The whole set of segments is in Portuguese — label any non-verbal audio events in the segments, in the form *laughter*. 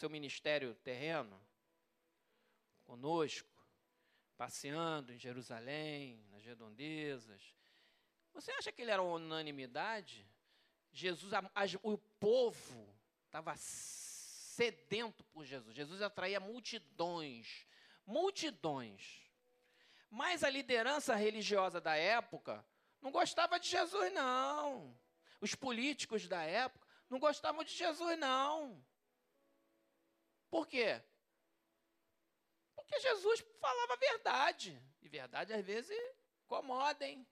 seu ministério terreno, conosco, passeando em Jerusalém, nas redondezas. Você acha que ele era unanimidade? Jesus, a, a, o povo estava sedento por Jesus. Jesus atraía multidões, multidões. Mas a liderança religiosa da época não gostava de Jesus, não. Os políticos da época não gostavam de Jesus, não. Por quê? Porque Jesus falava a verdade. E verdade, às vezes, incomoda, hein?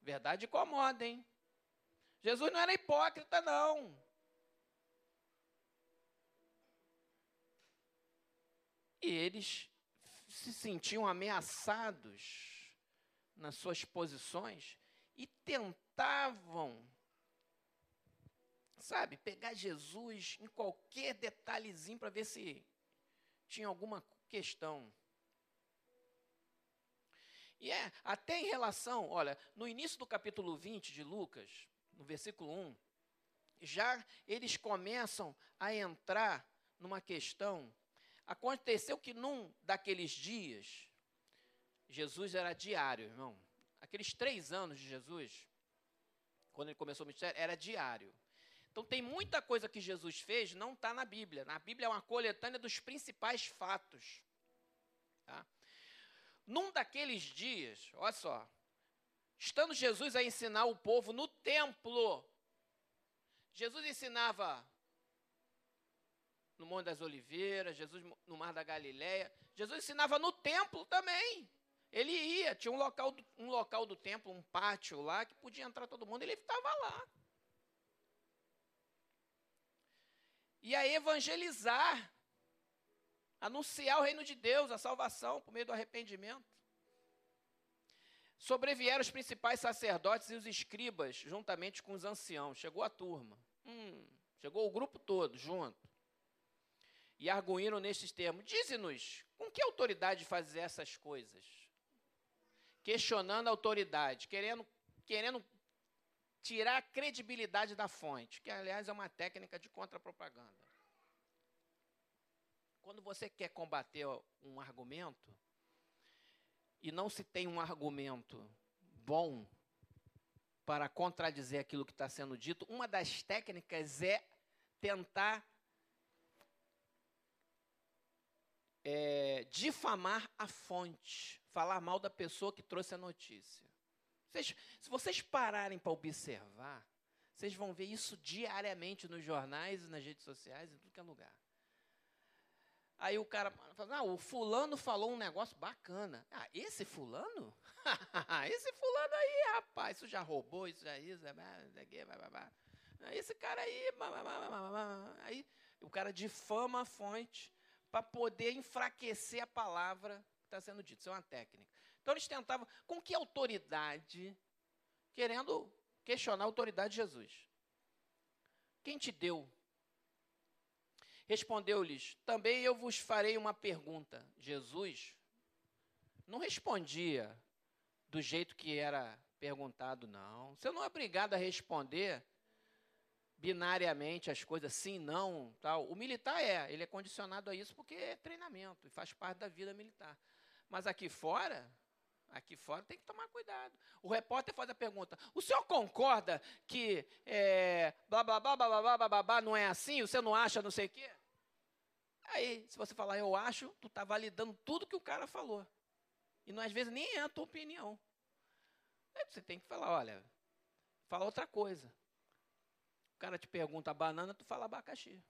Verdade incomoda, hein? Jesus não era hipócrita, não. E eles se sentiam ameaçados nas suas posições e tentavam, sabe, pegar Jesus em qualquer detalhezinho para ver se tinha alguma questão. E é, até em relação, olha, no início do capítulo 20 de Lucas, no versículo 1, já eles começam a entrar numa questão. Aconteceu que num daqueles dias, Jesus era diário, irmão. Aqueles três anos de Jesus, quando ele começou o ministério, era diário. Então tem muita coisa que Jesus fez, não está na Bíblia. Na Bíblia é uma coletânea dos principais fatos. Tá? Num daqueles dias, olha só, estando Jesus a ensinar o povo no templo, Jesus ensinava no Monte das Oliveiras, Jesus no Mar da Galileia, Jesus ensinava no templo também. Ele ia, tinha um local, um local do templo, um pátio lá, que podia entrar todo mundo, ele estava lá. E a evangelizar, anunciar o reino de Deus, a salvação por meio do arrependimento. Sobrevieram os principais sacerdotes e os escribas, juntamente com os anciãos. Chegou a turma. Hum, chegou o grupo todo junto. E arguíram nestes termos: Dize-nos, com que autoridade fazer essas coisas? Questionando a autoridade, querendo, querendo tirar a credibilidade da fonte, que aliás é uma técnica de contra-propaganda. Quando você quer combater um argumento e não se tem um argumento bom para contradizer aquilo que está sendo dito, uma das técnicas é tentar é, difamar a fonte, falar mal da pessoa que trouxe a notícia. Vocês, se vocês pararem para observar, vocês vão ver isso diariamente nos jornais, nas redes sociais, em tudo que é lugar. Aí o cara fala, ah, o fulano falou um negócio bacana. Ah, esse fulano? *laughs* esse fulano aí, rapaz, isso já roubou, isso já isso, esse cara aí, aí o cara difama a fonte para poder enfraquecer a palavra está sendo dito. Isso é uma técnica. Então eles tentavam, com que autoridade, querendo questionar a autoridade de Jesus. Quem te deu? Respondeu-lhes: Também eu vos farei uma pergunta. Jesus não respondia do jeito que era perguntado, não. Você não é obrigado a responder binariamente as coisas, sim, não, tal. O militar é, ele é condicionado a isso porque é treinamento e faz parte da vida militar. Mas aqui fora, aqui fora tem que tomar cuidado. O repórter faz a pergunta: o senhor concorda que é, blá, blá, blá, blá, blá, blá, blá, blá, não é assim? Você não acha não sei o quê? Aí, se você falar eu acho, tu está validando tudo que o cara falou. E não, às vezes nem é a tua opinião. Aí você tem que falar, olha, fala outra coisa. O cara te pergunta banana, tu fala abacaxi.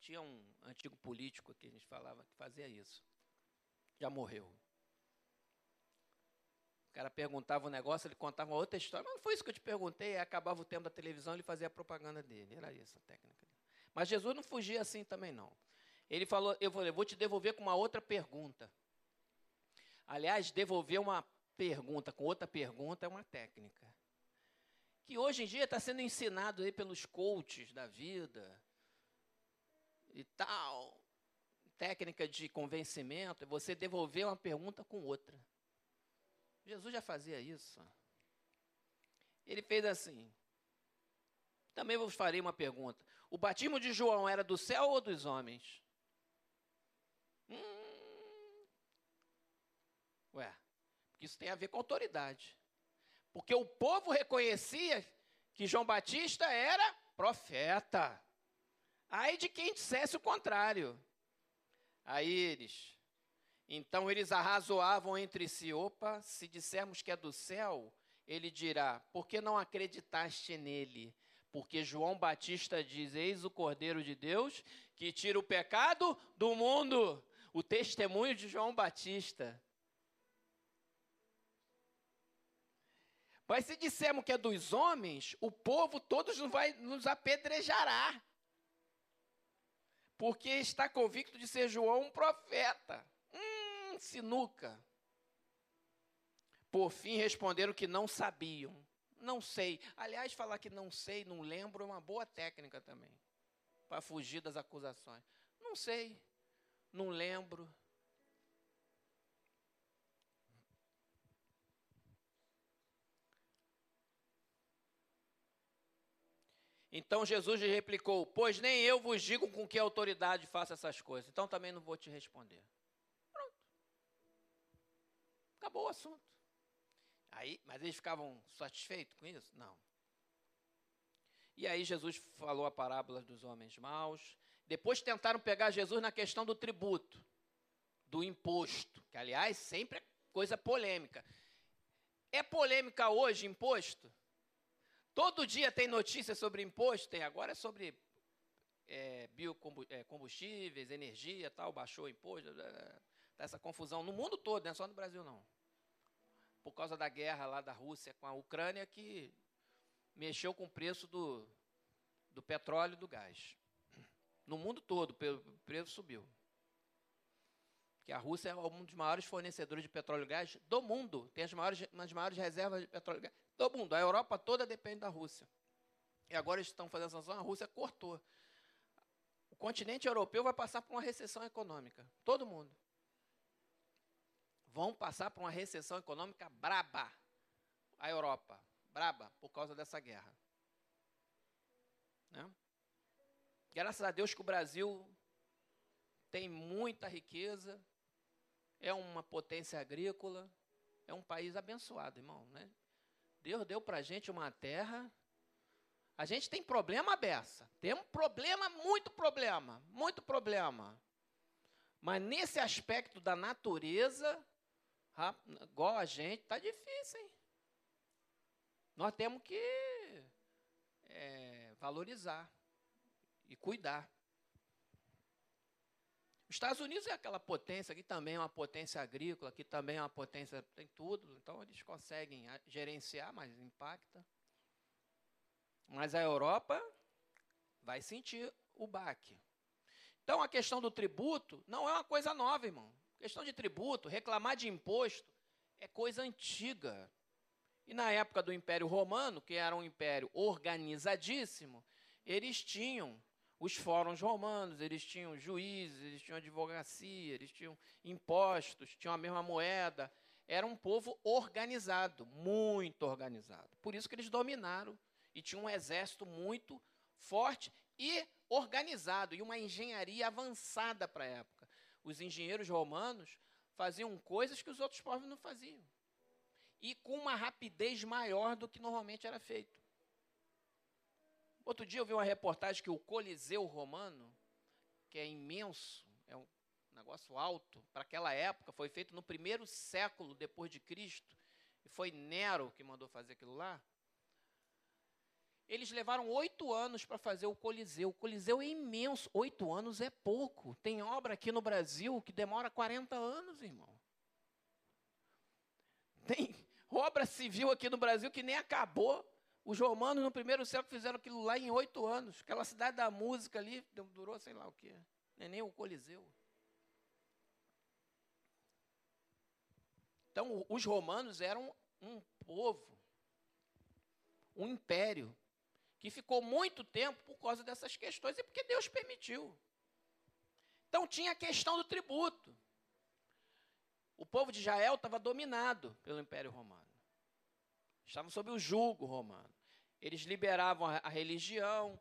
Tinha um antigo político que a gente falava que fazia isso. Já morreu. O cara perguntava um negócio, ele contava outra história. Mas não foi isso que eu te perguntei. Aí acabava o tempo da televisão, ele fazia a propaganda dele. Era essa técnica. Mas Jesus não fugia assim também, não. Ele falou: Eu vou te devolver com uma outra pergunta. Aliás, devolver uma pergunta com outra pergunta é uma técnica. Que hoje em dia está sendo ensinado aí pelos coaches da vida, e tal, técnica de convencimento, é você devolver uma pergunta com outra. Jesus já fazia isso. Ele fez assim: Também vos farei uma pergunta: o batismo de João era do céu ou dos homens? Hum. Ué, isso tem a ver com autoridade. Porque o povo reconhecia que João Batista era profeta. Aí de quem dissesse o contrário. Aí eles. Então eles arrazoavam entre si: opa, se dissermos que é do céu, ele dirá: por que não acreditaste nele? Porque João Batista diz: Eis o Cordeiro de Deus que tira o pecado do mundo. O testemunho de João Batista. Mas se dissermos que é dos homens, o povo todos vai, nos apedrejará. Porque está convicto de ser João um profeta. Hum, sinuca. Por fim, responderam que não sabiam. Não sei. Aliás, falar que não sei, não lembro, é uma boa técnica também. Para fugir das acusações. Não sei. Não lembro. Então Jesus lhe replicou: Pois nem eu vos digo com que autoridade faço essas coisas, então também não vou te responder. Pronto. Acabou o assunto. Aí, mas eles ficavam satisfeitos com isso? Não. E aí Jesus falou a parábola dos homens maus. Depois tentaram pegar Jesus na questão do tributo, do imposto, que aliás sempre é coisa polêmica. É polêmica hoje imposto? Todo dia tem notícia sobre imposto, tem agora é sobre é, biocombustíveis, energia, tal, baixou o imposto, tá essa confusão no mundo todo, não é só no Brasil não. Por causa da guerra lá da Rússia com a Ucrânia que mexeu com o preço do, do petróleo e do gás. No mundo todo, o preço subiu. Que a Rússia é um dos maiores fornecedores de petróleo e gás do mundo. Tem as maiores, das maiores reservas de petróleo e gás do mundo. A Europa toda depende da Rússia. E agora eles estão fazendo sanção, a Rússia cortou. O continente europeu vai passar por uma recessão econômica. Todo mundo. Vão passar por uma recessão econômica braba. A Europa. Braba, por causa dessa guerra. Né? Graças a Deus que o Brasil tem muita riqueza, é uma potência agrícola, é um país abençoado, irmão. Né? Deus deu para a gente uma terra. A gente tem problema beça. Tem um problema, muito problema, muito problema. Mas nesse aspecto da natureza, igual a gente, está difícil, hein? Nós temos que é, valorizar e cuidar. Os Estados Unidos é aquela potência que também é uma potência agrícola, que também é uma potência, tem tudo, então eles conseguem gerenciar, mas impacta. Mas a Europa vai sentir o baque. Então a questão do tributo não é uma coisa nova, irmão. A questão de tributo, reclamar de imposto, é coisa antiga. E na época do Império Romano, que era um império organizadíssimo, eles tinham os fóruns romanos, eles tinham juízes, eles tinham advocacia, eles tinham impostos, tinham a mesma moeda. Era um povo organizado, muito organizado. Por isso que eles dominaram e tinham um exército muito forte e organizado e uma engenharia avançada para a época. Os engenheiros romanos faziam coisas que os outros povos não faziam. E com uma rapidez maior do que normalmente era feito. Outro dia eu vi uma reportagem que o Coliseu Romano, que é imenso, é um negócio alto, para aquela época, foi feito no primeiro século depois de Cristo, e foi Nero que mandou fazer aquilo lá. Eles levaram oito anos para fazer o Coliseu. O Coliseu é imenso. Oito anos é pouco. Tem obra aqui no Brasil que demora 40 anos, irmão. Tem *laughs* obra civil aqui no Brasil que nem acabou. Os romanos, no primeiro século, fizeram aquilo lá em oito anos. Aquela cidade da música ali durou sei lá o quê. Nem, nem o Coliseu. Então, os romanos eram um povo, um império, que ficou muito tempo por causa dessas questões e porque Deus permitiu. Então, tinha a questão do tributo. O povo de Israel estava dominado pelo Império Romano. Estavam sob o jugo romano. Eles liberavam a, religião,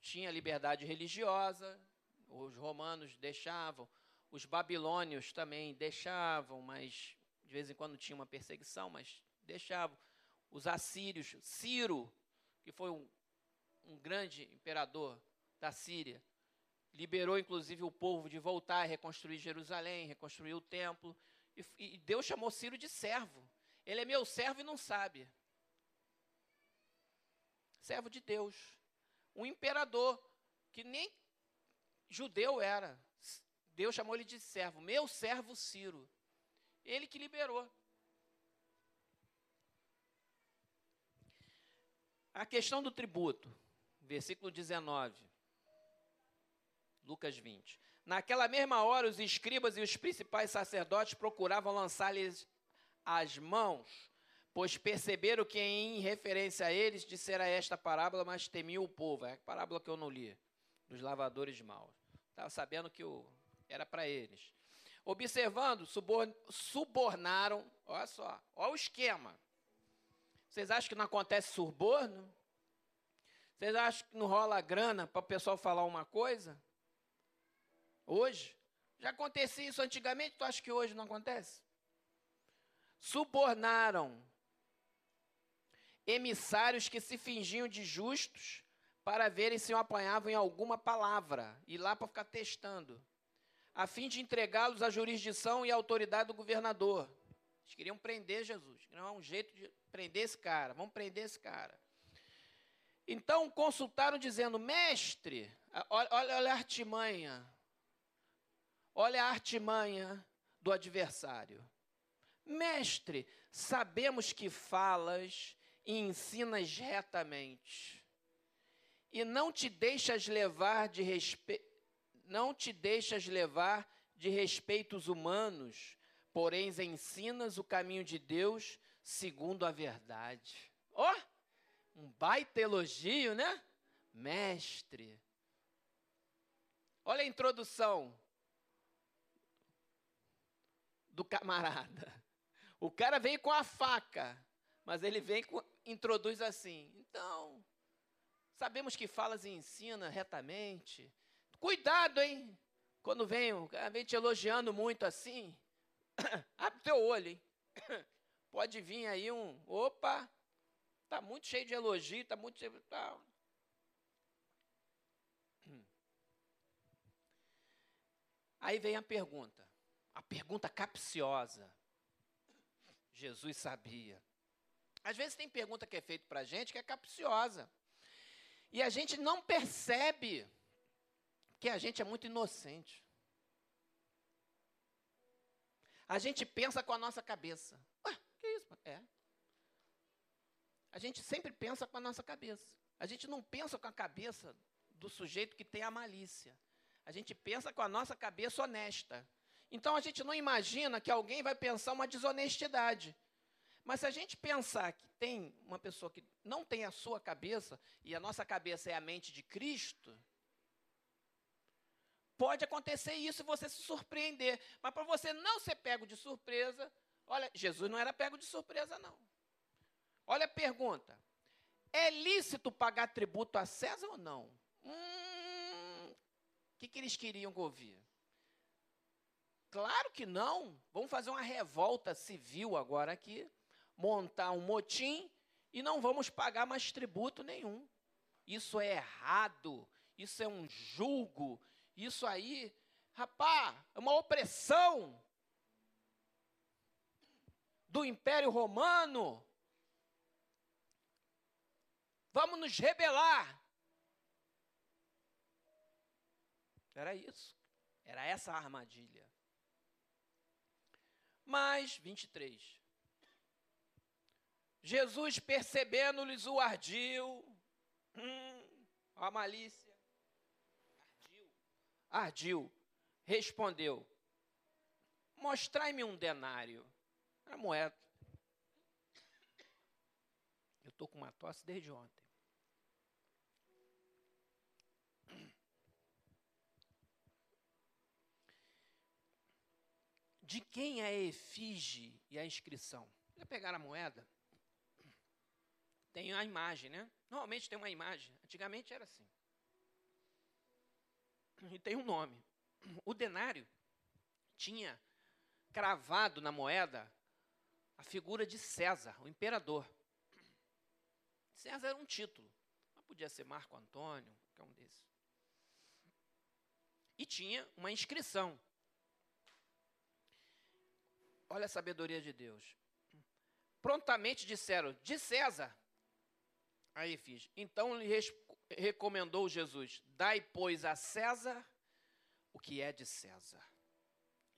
tinha liberdade religiosa, os romanos deixavam, os babilônios também deixavam, mas de vez em quando tinha uma perseguição, mas deixavam. Os assírios, Ciro, que foi um, um grande imperador da Síria, liberou inclusive o povo de voltar a reconstruir Jerusalém, reconstruir o templo, e, e Deus chamou Ciro de servo. Ele é meu servo e não sabe. Servo de Deus. Um imperador que nem judeu era. Deus chamou ele de servo, meu servo Ciro. Ele que liberou. A questão do tributo, versículo 19, Lucas 20. Naquela mesma hora, os escribas e os principais sacerdotes procuravam lançar-lhes as mãos, pois perceberam que, em referência a eles, dissera esta parábola, mas temiam o povo. É a parábola que eu não li, dos lavadores maus. Estava sabendo que o, era para eles. Observando, subornaram, olha só, olha o esquema. Vocês acham que não acontece suborno? Vocês acham que não rola grana para o pessoal falar uma coisa? Hoje? Já acontecia isso antigamente, tu acha que hoje não acontece? Subornaram emissários que se fingiam de justos para verem se o apanhavam em alguma palavra e lá para ficar testando a fim de entregá-los à jurisdição e à autoridade do governador. Eles queriam prender Jesus. Não há um jeito de prender esse cara. Vamos prender esse cara. Então consultaram dizendo: Mestre, olha, olha a artimanha. Olha a artimanha do adversário. Mestre, sabemos que falas e ensinas retamente, e não te deixas levar de respeito não te deixas levar de respeitos humanos, porém ensinas o caminho de Deus segundo a verdade. Ó, oh, um baita elogio, né? Mestre. Olha a introdução do camarada. O cara veio com a faca, mas ele vem introduz assim. Então, sabemos que falas e ensina retamente, Cuidado, hein? Quando vem, vem te elogiando muito assim, *coughs* abre teu olho, hein? *coughs* Pode vir aí um, opa, tá muito cheio de elogio, tá muito cheio, tá. *coughs* Aí vem a pergunta, a pergunta capciosa. Jesus sabia. Às vezes tem pergunta que é feita para a gente que é capciosa. E a gente não percebe que a gente é muito inocente. A gente pensa com a nossa cabeça. Ué, que isso? É. A gente sempre pensa com a nossa cabeça. A gente não pensa com a cabeça do sujeito que tem a malícia. A gente pensa com a nossa cabeça honesta. Então a gente não imagina que alguém vai pensar uma desonestidade. Mas se a gente pensar que tem uma pessoa que não tem a sua cabeça, e a nossa cabeça é a mente de Cristo, Pode acontecer isso e você se surpreender. Mas para você não ser pego de surpresa, olha, Jesus não era pego de surpresa, não. Olha a pergunta: é lícito pagar tributo a César ou não? Hum, o que, que eles queriam ouvir? Claro que não. Vamos fazer uma revolta civil agora aqui, montar um motim e não vamos pagar mais tributo nenhum. Isso é errado, isso é um julgo, isso aí, rapá, é uma opressão do Império Romano. Vamos nos rebelar. Era isso. Era essa a armadilha. Mas, 23. Jesus, percebendo-lhes o ardil, hum, a malícia, Ardil respondeu: Mostrai-me um denário. A moeda. Eu estou com uma tosse desde ontem. De quem é a efígie e a inscrição? Vai pegar a moeda? Tem a imagem, né? Normalmente tem uma imagem. Antigamente era assim. E tem um nome. O denário tinha cravado na moeda a figura de César, o imperador. César era um título. Mas podia ser Marco Antônio, qualquer um desses. E tinha uma inscrição. Olha a sabedoria de Deus. Prontamente disseram, de César. Aí fiz. Então lhe recomendou Jesus: Dai, pois, a César o que é de César,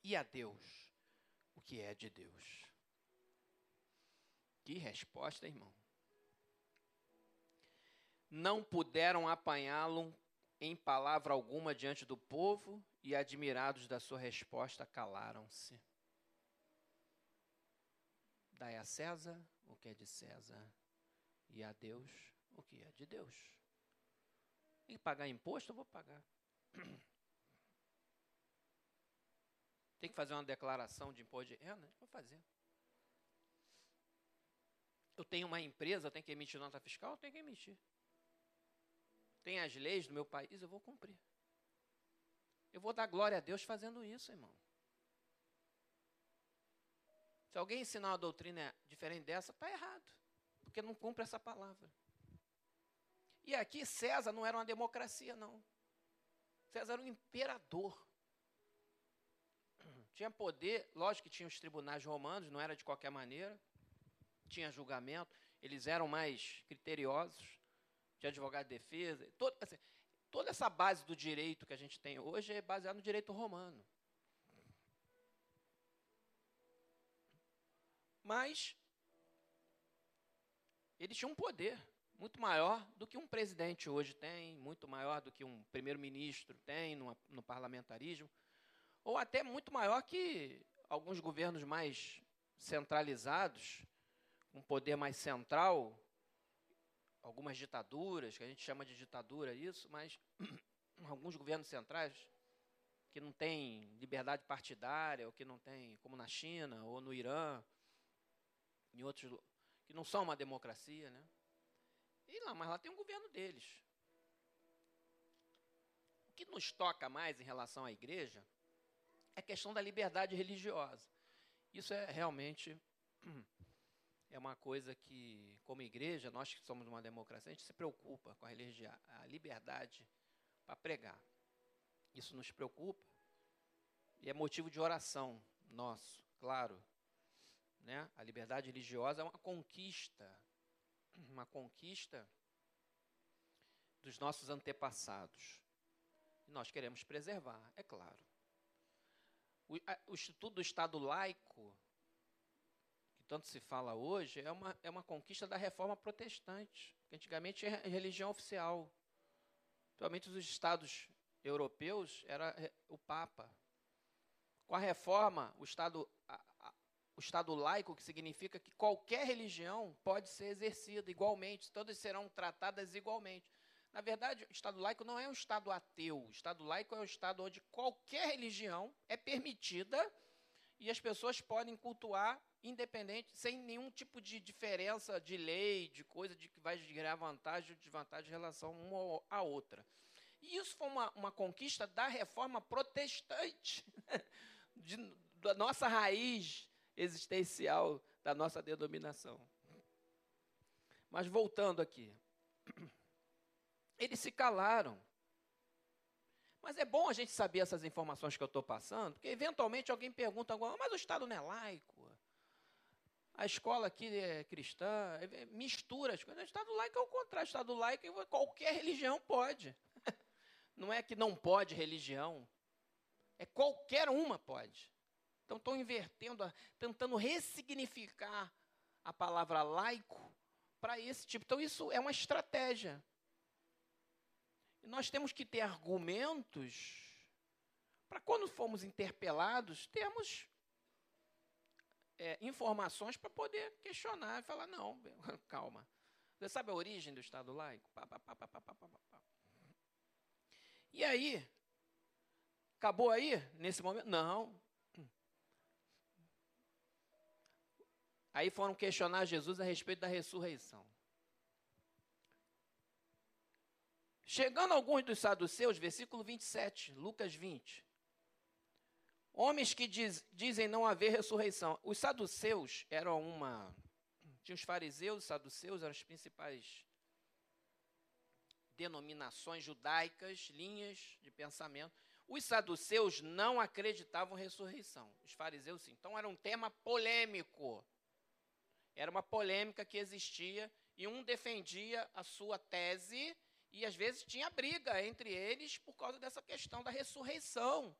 e a Deus o que é de Deus. Que resposta, irmão. Não puderam apanhá-lo em palavra alguma diante do povo e, admirados da sua resposta, calaram-se. Dai a César o que é de César e a Deus o que é de Deus. Que pagar imposto? Eu vou pagar. *clears throat* Tem que fazer uma declaração de imposto de renda? Vou fazer. Eu tenho uma empresa, eu tenho que emitir nota fiscal? Eu tenho que emitir. Tem as leis do meu país, eu vou cumprir. Eu vou dar glória a Deus fazendo isso, irmão. Se alguém ensinar uma doutrina diferente dessa, está errado. Porque não cumpre essa palavra. E aqui César não era uma democracia, não. César era um imperador. *clears throat* Tinha poder, lógico que tinha os tribunais romanos, não era de qualquer maneira. Tinha julgamento, eles eram mais criteriosos. Tinha advogado de defesa. Todo, assim, toda essa base do direito que a gente tem hoje é baseada no direito romano. Mas ele tinha um poder muito maior do que um presidente hoje tem, muito maior do que um primeiro-ministro tem no, no parlamentarismo, ou até muito maior que alguns governos mais centralizados, um poder mais central, algumas ditaduras, que a gente chama de ditadura isso, mas *clears throat* alguns governos centrais que não têm liberdade partidária, ou que não têm, como na China, ou no Irã, em outros que não são uma democracia, né? E lá, mas lá tem um governo deles. O que nos toca mais em relação à igreja é a questão da liberdade religiosa. Isso é realmente *clears throat* é uma coisa que, como igreja, nós que somos uma democracia, a gente se preocupa com a, a liberdade para pregar. Isso nos preocupa e é motivo de oração nosso, claro. Né? A liberdade religiosa é uma conquista uma conquista dos nossos antepassados. E nós queremos preservar, é claro. O, a, o Instituto do Estado Laico, que tanto se fala hoje, é uma, é uma conquista da reforma protestante, que antigamente é religião oficial. Principalmente os estados europeus, era o Papa. Com a reforma, o Estado, Estado laico, que significa que qualquer religião pode ser exercida igualmente, todas serão tratadas igualmente. Na verdade, o Estado laico não é um Estado ateu. O Estado laico é um Estado onde qualquer religião é permitida e as pessoas podem cultuar independente, sem nenhum tipo de diferença de lei, de coisa de que vai gerar vantagem ou desvantagem em relação uma à outra. E isso foi uma, uma conquista da reforma protestante, *laughs* de, da nossa raiz existencial da nossa denominação. Mas voltando aqui. Eles se calaram. Mas é bom a gente saber essas informações que eu estou passando, porque eventualmente alguém pergunta mas o Estado não é laico? A escola aqui é cristã, é, mistura as coisas. O Estado laico é o contrário. O Estado laico, qualquer religião pode. *laughs* Não é que não pode religião. É qualquer uma pode. Então, estou invertendo, tentando ressignificar a palavra laico para esse tipo. Então, isso é uma estratégia. E nós temos que ter argumentos para quando formos interpelados, termos é, informações para poder questionar e falar, não, *laughs* calma. Você sabe a origem do Estado laico? Pá, pá, pá, e aí, acabou aí, nesse momento? Não, Aí foram questionar Jesus a respeito da ressurreição. Chegando alguns dos saduceus, versículo 27, Lucas 20. Homens que diz, dizem não haver ressurreição. Os saduceus eram uma. Tinha os fariseus, os saduceus eram as principais denominações judaicas, linhas de pensamento. Os saduceus não acreditavam em ressurreição. Os fariseus sim. Então era um tema polêmico. Era uma polêmica que existia e um defendia a sua tese e às vezes tinha briga entre eles por causa dessa questão da ressurreição.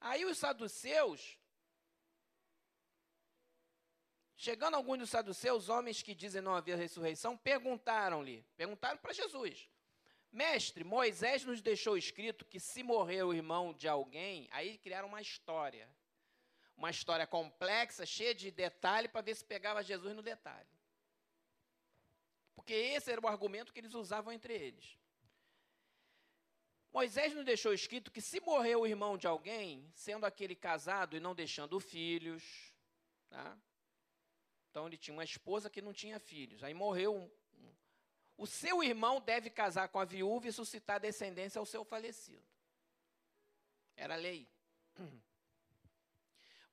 Aí os saduceus, chegando alguns dos saduceus, homens que dizem não haver ressurreição, perguntaram-lhe, perguntaram para Jesus: Mestre, Moisés nos deixou escrito que se morrer o irmão de alguém, aí criaram uma história. Uma história complexa, cheia de detalhe, para ver se pegava Jesus no detalhe. Porque esse era o argumento que eles usavam entre eles. Moisés nos deixou escrito que se morrer o irmão de alguém, sendo aquele casado e não deixando filhos, tá? então ele tinha uma esposa que não tinha filhos, aí morreu um, o seu irmão deve casar com a viúva e suscitar descendência ao seu falecido. Era lei. *clears throat*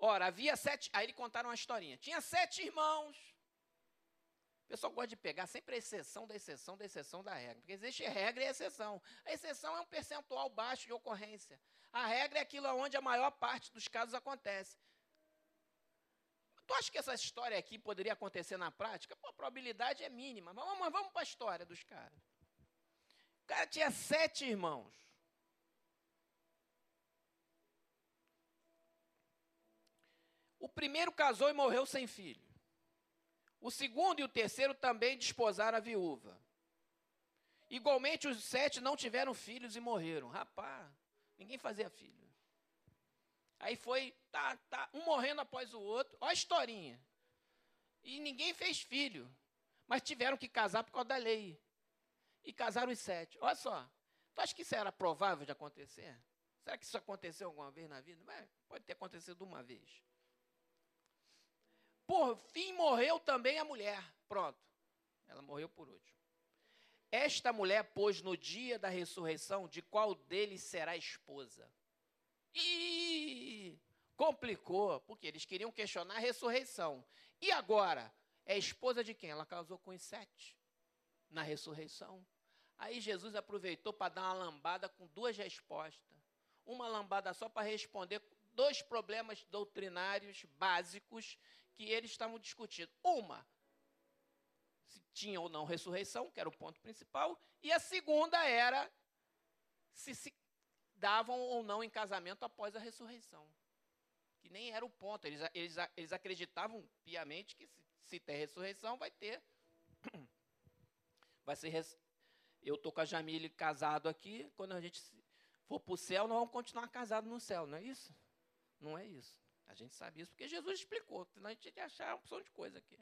Ora, havia sete. Aí ele contaram uma historinha. Tinha sete irmãos pessoal gosta de pegar sempre a exceção da exceção da exceção da regra. Porque existe regra e exceção. A exceção é um percentual baixo de ocorrência. A regra é aquilo onde a maior parte dos casos acontece. Tu acha que essa história aqui poderia acontecer na prática? Pô, a probabilidade é mínima. Mas vamos, vamos para a história dos caras. O cara tinha sete irmãos. Primeiro casou e morreu sem filho. O segundo e o terceiro também desposaram a viúva. Igualmente, os sete não tiveram filhos e morreram. Rapaz, ninguém fazia filho. Aí foi, tá, tá, um morrendo após o outro. Olha a historinha. E ninguém fez filho. Mas tiveram que casar por causa da lei. E casaram os sete. Olha só. Tu acha que isso era provável de acontecer? Será que isso aconteceu alguma vez na vida? Mas pode ter acontecido uma vez. Por fim morreu também a mulher. Pronto. Ela morreu por último. Esta mulher, pois, no dia da ressurreição, de qual deles será esposa? E complicou, porque eles queriam questionar a ressurreição. E agora? É esposa de quem? Ela casou com os sete na ressurreição. Aí Jesus aproveitou para dar uma lambada com duas respostas. Uma lambada só para responder dois problemas doutrinários básicos que eles estavam discutindo. Uma, se tinha ou não ressurreição, que era o ponto principal, e a segunda era se se davam ou não em casamento após a ressurreição. Que nem era o ponto. Eles, eles, eles acreditavam piamente que se, se tem ressurreição, vai ter. Vai ser. Eu estou com a Jamile casado aqui. Quando a gente for para o céu, nós vamos continuar casados no céu, não é isso? Não é isso. A gente sabe isso porque Jesus explicou, senão a gente ia achar uma opção de coisa aqui.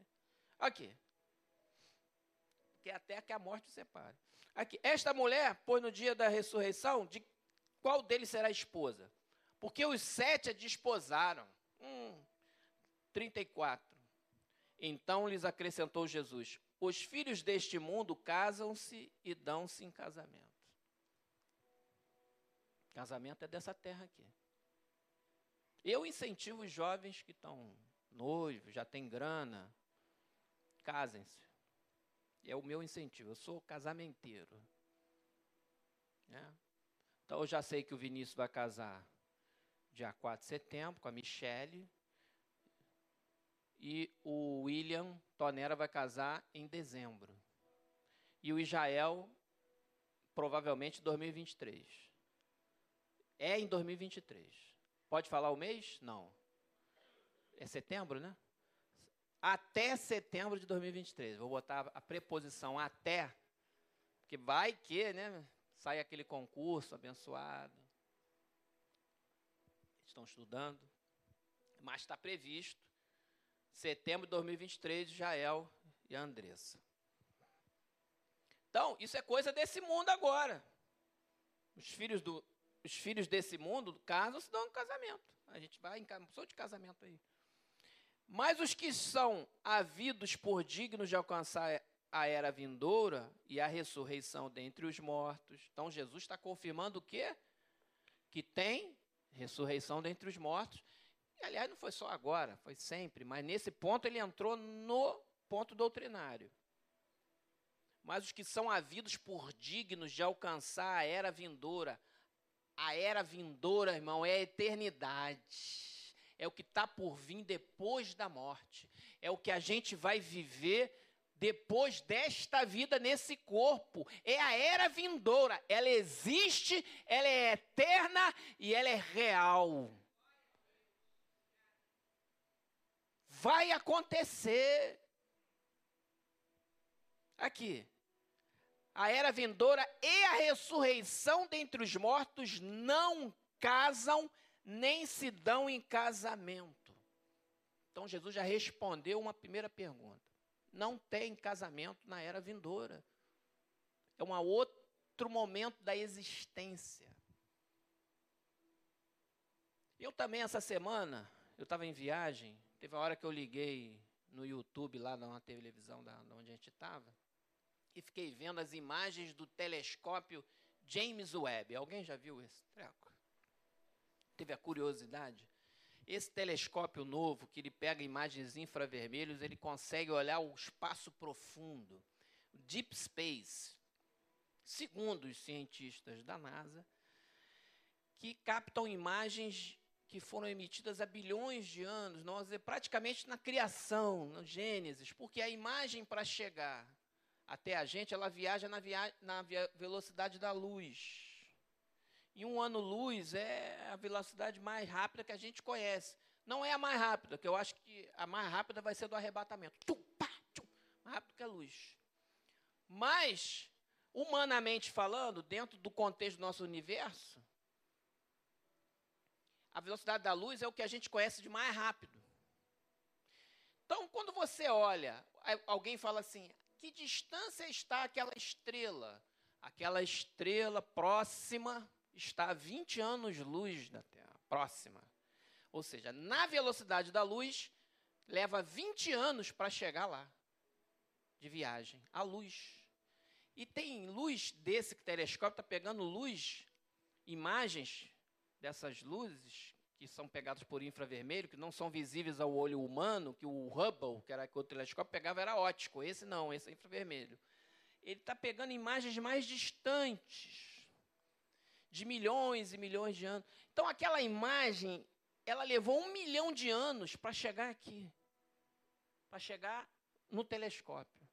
Aqui. Que até que a morte separe. Aqui. Esta mulher, pois no dia da ressurreição, de qual deles será esposa? Porque os sete a desposaram. Hum, 34. Então lhes acrescentou Jesus: Os filhos deste mundo casam-se e dão-se em casamento. Casamento é dessa terra aqui. Eu incentivo os jovens que estão noivos, já têm grana, casem-se. É o meu incentivo. Eu sou casamenteiro. Né? Então eu já sei que o Vinícius vai casar dia 4 de setembro com a Michele. E o William Tonera vai casar em dezembro. E o Israel, provavelmente 2023. É em 2023. Pode falar o mês? Não. É setembro, né? Até setembro de 2023. Vou botar a preposição até, porque vai que, né? Sai aquele concurso abençoado. Estão estudando. Mas está previsto. Setembro de 2023, Jael e Andressa. Então, isso é coisa desse mundo agora. Os filhos do, os filhos desse mundo casam se dão um casamento. A gente vai em sou de casamento aí. Mas os que são havidos por dignos de alcançar a era vindoura e a ressurreição dentre os mortos. Então Jesus está confirmando o quê? Que tem ressurreição dentre os mortos. E, aliás, não foi só agora, foi sempre, mas nesse ponto ele entrou no ponto doutrinário. Mas os que são havidos por dignos de alcançar a era vindoura, a era vindoura, irmão, é a eternidade. É o que está por vir depois da morte. É o que a gente vai viver depois desta vida nesse corpo. É a era vindoura. Ela existe, ela é eterna e ela é real. Vai acontecer. Aqui. A era vindoura e a ressurreição dentre os mortos não casam nem se dão em casamento. Então Jesus já respondeu uma primeira pergunta não tem casamento na era vindoura. É um outro momento da existência. Eu também, essa semana, eu estava em viagem, teve uma hora que eu liguei no YouTube, lá na televisão da, onde a gente estava, e fiquei vendo as imagens do telescópio James Webb. Alguém já viu esse treco? Teve a curiosidade? Esse telescópio novo, que ele pega imagens infravermelhos, ele consegue olhar o espaço profundo, deep space, segundo os cientistas da NASA, que captam imagens que foram emitidas há bilhões de anos, nós é praticamente na criação, no Gênesis, porque a imagem para chegar até a gente, ela viaja na, via na velocidade da luz. E um ano-luz é a velocidade mais rápida que a gente conhece. Não é a mais rápida, que eu acho que a mais rápida vai ser do arrebatamento. Tchum, pá, tchum, mais rápido que a luz. Mas, humanamente falando, dentro do contexto do nosso universo, a velocidade da luz é o que a gente conhece de mais rápido. Então, quando você olha, alguém fala assim: que distância está aquela estrela? Aquela estrela próxima está a 20 anos-luz da Terra, próxima. Ou seja, na velocidade da luz, leva 20 anos para chegar lá, de viagem, a luz. E tem luz desse telescópio, está pegando luz, imagens dessas luzes, que são pegadas por infravermelho, que não são visíveis ao olho humano, que o Hubble, que era que o telescópio pegava, era ótico. Esse não, esse é infravermelho. Ele está pegando imagens mais distantes de milhões e milhões de anos. Então, aquela imagem, ela levou um milhão de anos para chegar aqui, para chegar no telescópio.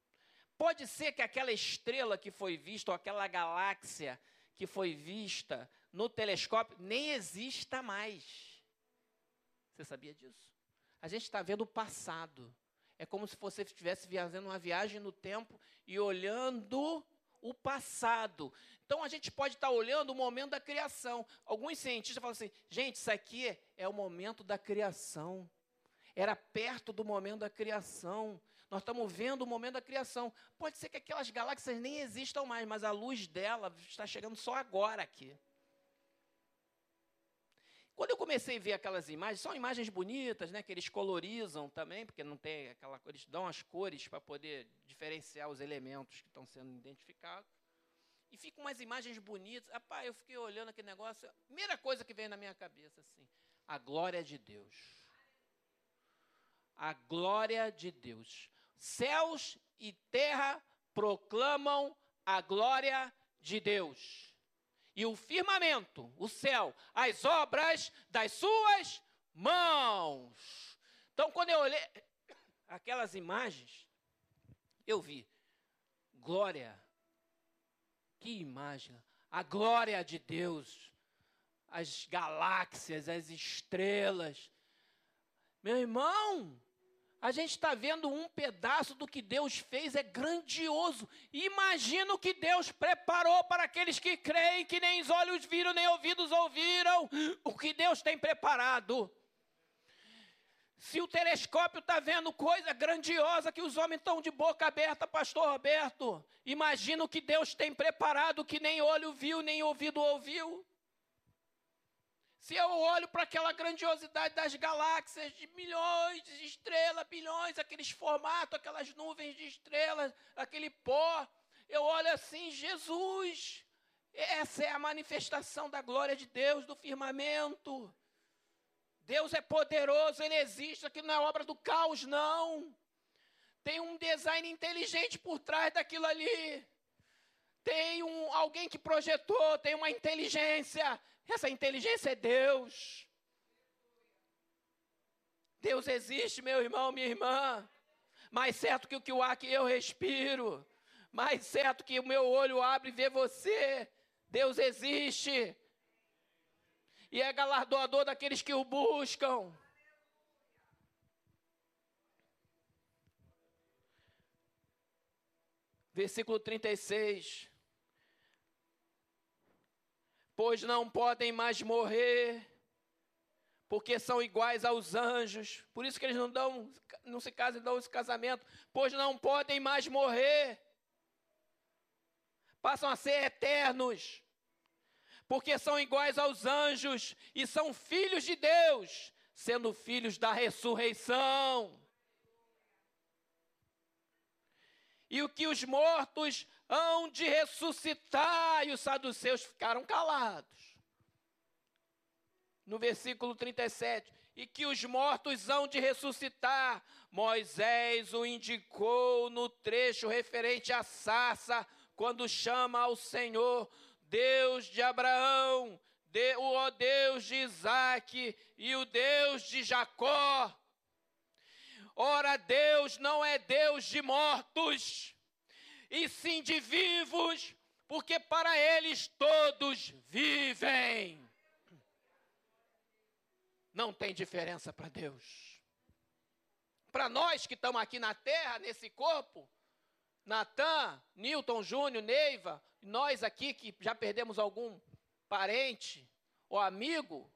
Pode ser que aquela estrela que foi vista, ou aquela galáxia que foi vista no telescópio, nem exista mais. Você sabia disso? A gente está vendo o passado. É como se você estivesse fazendo uma viagem no tempo e olhando o passado. Então a gente pode estar olhando o momento da criação. Alguns cientistas falam assim: gente, isso aqui é o momento da criação. Era perto do momento da criação. Nós estamos vendo o momento da criação. Pode ser que aquelas galáxias nem existam mais, mas a luz dela está chegando só agora aqui. Quando eu comecei a ver aquelas imagens, são imagens bonitas, né, que eles colorizam também, porque não tem aquela, eles dão as cores para poder diferenciar os elementos que estão sendo identificados. E ficam umas imagens bonitas. Rapaz, eu fiquei olhando aquele negócio. Primeira coisa que veio na minha cabeça assim: a glória de Deus. A glória de Deus. Céus e terra proclamam a glória de Deus. E o firmamento, o céu, as obras das suas mãos. Então, quando eu olhei aquelas imagens, eu vi glória que imagem! A glória de Deus, as galáxias, as estrelas. Meu irmão, a gente está vendo um pedaço do que Deus fez, é grandioso. Imagina o que Deus preparou para aqueles que creem, que nem os olhos viram, nem ouvidos ouviram, o que Deus tem preparado. Se o telescópio está vendo coisa grandiosa que os homens estão de boca aberta, pastor Roberto, imagina o que Deus tem preparado que nem olho viu, nem ouvido ouviu. Se eu olho para aquela grandiosidade das galáxias, de milhões de estrelas, bilhões, aqueles formatos, aquelas nuvens de estrelas, aquele pó, eu olho assim, Jesus, essa é a manifestação da glória de Deus, do firmamento. Deus é poderoso, Ele existe, aquilo não é obra do caos, não. Tem um design inteligente por trás daquilo ali. Tem um, alguém que projetou, tem uma inteligência. Essa inteligência é Deus. Deus existe, meu irmão, minha irmã. Mais certo que o que o ar que eu respiro. Mais certo que o meu olho abre e vê você. Deus existe. E é galardoador daqueles que o buscam. Versículo 36 pois não podem mais morrer, porque são iguais aos anjos. Por isso que eles não dão, não se casam e dão esse casamento, pois não podem mais morrer. Passam a ser eternos, porque são iguais aos anjos e são filhos de Deus, sendo filhos da ressurreição. E o que os mortos hão de ressuscitar. E os saduceus ficaram calados. No versículo 37. E que os mortos hão de ressuscitar. Moisés o indicou no trecho referente à sarça, quando chama ao Senhor, Deus de Abraão, de, o Deus de Isaac e o Deus de Jacó. Ora, Deus não é Deus de mortos e sim de vivos, porque para eles todos vivem. Não tem diferença para Deus. Para nós que estamos aqui na terra, nesse corpo, Natan, Newton Júnior, Neiva, nós aqui que já perdemos algum parente ou amigo,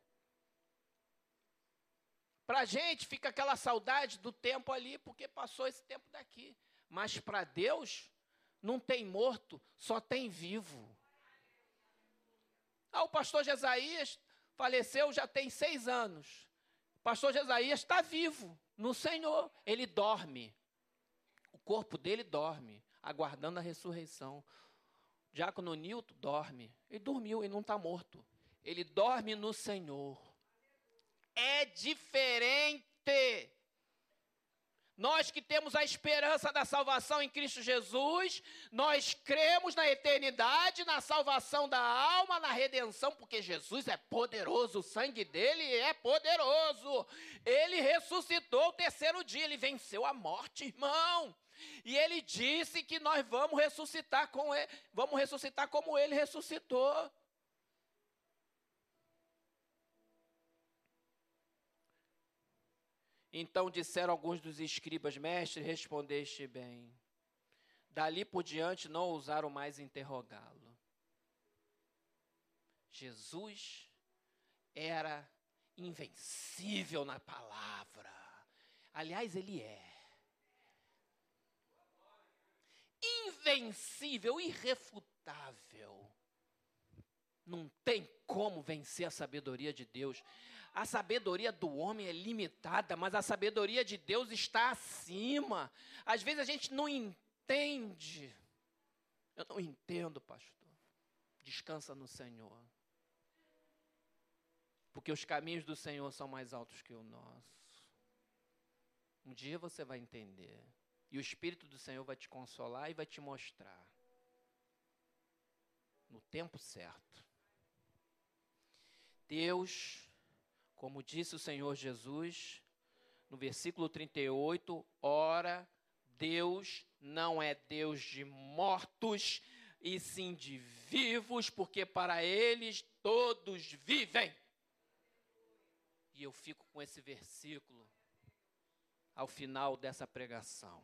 para a gente fica aquela saudade do tempo ali, porque passou esse tempo daqui. Mas para Deus, não tem morto, só tem vivo. Ah, o pastor Jesaías faleceu já tem seis anos. O pastor Jesaías está vivo no Senhor. Ele dorme. O corpo dele dorme, aguardando a ressurreição. O diácono Nilton dorme. Ele dormiu e não está morto. Ele dorme no Senhor. É diferente. Nós que temos a esperança da salvação em Cristo Jesus, nós cremos na eternidade, na salvação da alma, na redenção, porque Jesus é poderoso, o sangue dele é poderoso. Ele ressuscitou o terceiro dia, ele venceu a morte, irmão. E ele disse que nós vamos ressuscitar com ele, vamos ressuscitar como ele ressuscitou. Então disseram alguns dos escribas, mestre, respondeste bem. Dali por diante não ousaram mais interrogá-lo. Jesus era invencível na palavra. Aliás, ele é. Invencível, irrefutável. Não tem como vencer a sabedoria de Deus. A sabedoria do homem é limitada, mas a sabedoria de Deus está acima. Às vezes a gente não entende. Eu não entendo, pastor. Descansa no Senhor. Porque os caminhos do Senhor são mais altos que o nosso. Um dia você vai entender. E o Espírito do Senhor vai te consolar e vai te mostrar. No tempo certo. Deus como disse o Senhor Jesus no versículo 38, ora, Deus não é Deus de mortos, e sim de vivos, porque para eles todos vivem. E eu fico com esse versículo ao final dessa pregação.